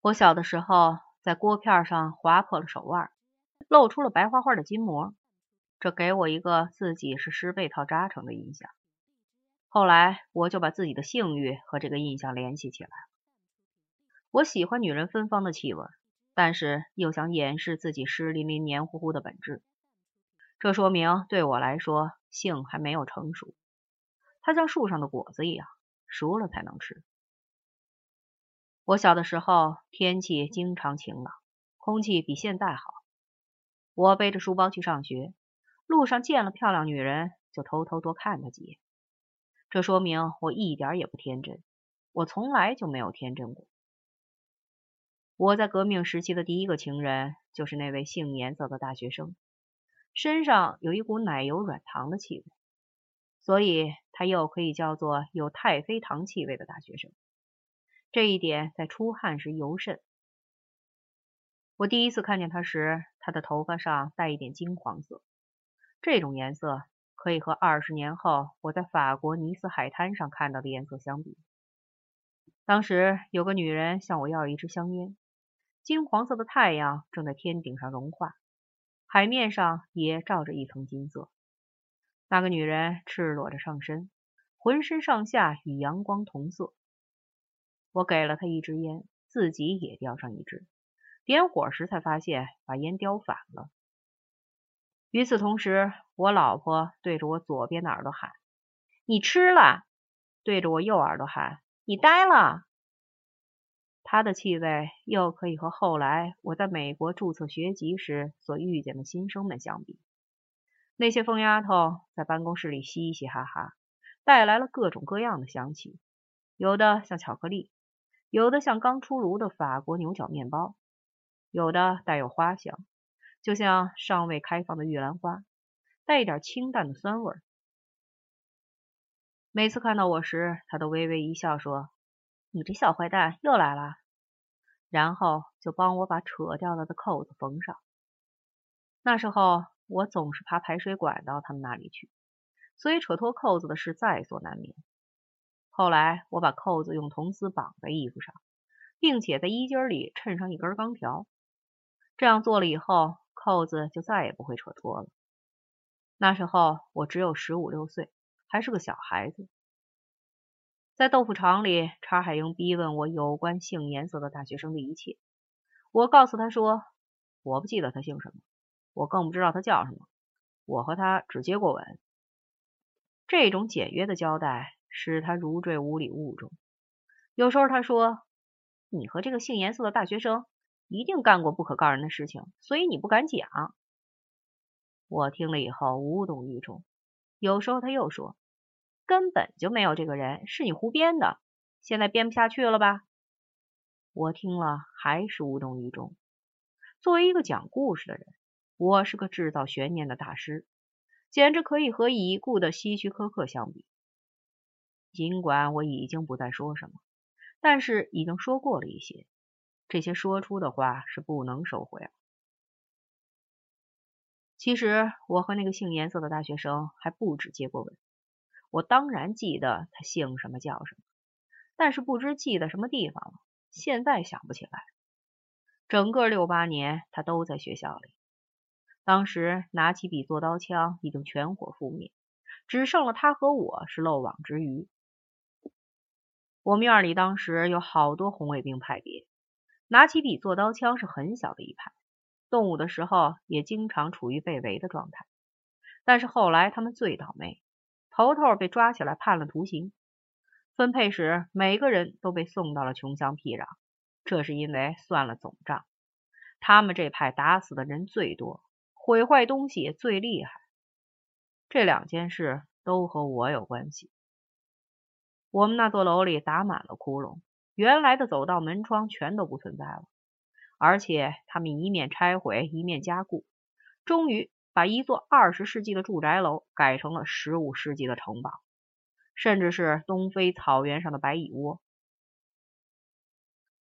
我小的时候在锅片上划破了手腕，露出了白花花的筋膜，这给我一个自己是湿被套扎成的印象。后来我就把自己的性欲和这个印象联系起来。我喜欢女人芬芳的气味，但是又想掩饰自己湿淋淋、黏糊糊的本质。这说明对我来说，性还没有成熟。它像树上的果子一样，熟了才能吃。我小的时候，天气经常晴朗，空气比现在好。我背着书包去上学，路上见了漂亮女人，就偷偷多看她几眼。这说明我一点也不天真，我从来就没有天真过。我在革命时期的第一个情人，就是那位杏颜色的大学生，身上有一股奶油软糖的气味，所以他又可以叫做有太妃糖气味的大学生。这一点在出汗时尤甚。我第一次看见他时，他的头发上带一点金黄色，这种颜色可以和二十年后我在法国尼斯海滩上看到的颜色相比。当时有个女人向我要一支香烟，金黄色的太阳正在天顶上融化，海面上也照着一层金色。那个女人赤裸着上身，浑身上下与阳光同色。我给了他一支烟，自己也叼上一支。点火时才发现把烟叼反了。与此同时，我老婆对着我左边的耳朵喊：“你吃了。”对着我右耳朵喊：“你呆了。”她的气味又可以和后来我在美国注册学籍时所遇见的新生们相比。那些疯丫头在办公室里嘻嘻哈哈，带来了各种各样的香气，有的像巧克力。有的像刚出炉的法国牛角面包，有的带有花香，就像尚未开放的玉兰花，带一点清淡的酸味儿。每次看到我时，他都微微一笑，说：“你这小坏蛋又来了。”然后就帮我把扯掉了的扣子缝上。那时候我总是爬排水管到他们那里去，所以扯脱扣子的事在所难免。后来我把扣子用铜丝绑在衣服上，并且在衣襟里衬上一根钢条。这样做了以后，扣子就再也不会扯脱了。那时候我只有十五六岁，还是个小孩子。在豆腐厂里，查海英逼问我有关姓颜色的大学生的一切。我告诉他说，我不记得他姓什么，我更不知道他叫什么。我和他只接过吻。这种简约的交代。使他如坠五里雾中。有时候他说：“你和这个姓颜色的大学生一定干过不可告人的事情，所以你不敢讲。”我听了以后无动于衷。有时候他又说：“根本就没有这个人，是你胡编的。现在编不下去了吧？”我听了还是无动于衷。作为一个讲故事的人，我是个制造悬念的大师，简直可以和已故的希区柯克相比。尽管我已经不再说什么，但是已经说过了一些。这些说出的话是不能收回了。其实我和那个姓颜色的大学生还不止接过吻。我当然记得他姓什么叫什么，但是不知记得什么地方了，现在想不起来。整个六八年，他都在学校里。当时拿起笔做刀枪已经全火覆灭，只剩了他和我是漏网之鱼。我们院里当时有好多红卫兵派别，拿起笔做刀枪是很小的一派，动武的时候也经常处于被围的状态。但是后来他们最倒霉，头头被抓起来判了徒刑，分配时每个人都被送到了穷乡僻壤。这是因为算了总账，他们这派打死的人最多，毁坏东西也最厉害。这两件事都和我有关系。我们那座楼里打满了窟窿，原来的走道、门窗全都不存在了，而且他们一面拆毁，一面加固，终于把一座二十世纪的住宅楼改成了十五世纪的城堡，甚至是东非草原上的白蚁窝。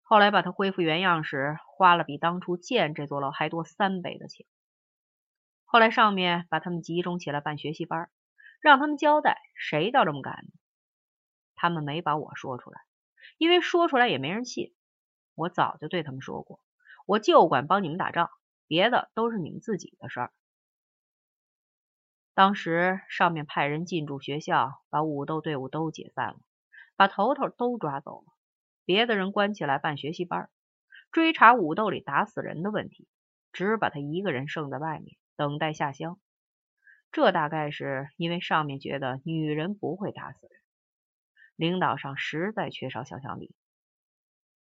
后来把它恢复原样时，花了比当初建这座楼还多三倍的钱。后来上面把他们集中起来办学习班，让他们交代谁倒这么干的。他们没把我说出来，因为说出来也没人信。我早就对他们说过，我就管帮你们打仗，别的都是你们自己的事儿。当时上面派人进驻学校，把武斗队伍都解散了，把头头都抓走了，别的人关起来办学习班，追查武斗里打死人的问题，只把他一个人剩在外面，等待下乡。这大概是因为上面觉得女人不会打死人，领导上实在缺少想象力。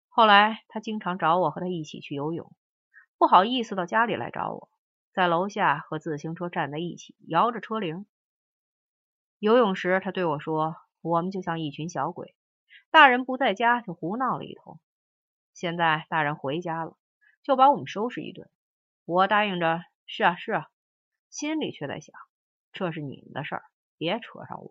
后来他经常找我和他一起去游泳，不好意思到家里来找我。在楼下和自行车站在一起，摇着车铃。游泳时，他对我说：“我们就像一群小鬼，大人不在家就胡闹了一通。现在大人回家了，就把我们收拾一顿。”我答应着：“是啊，是啊。”心里却在想：“这是你们的事儿，别扯上我。”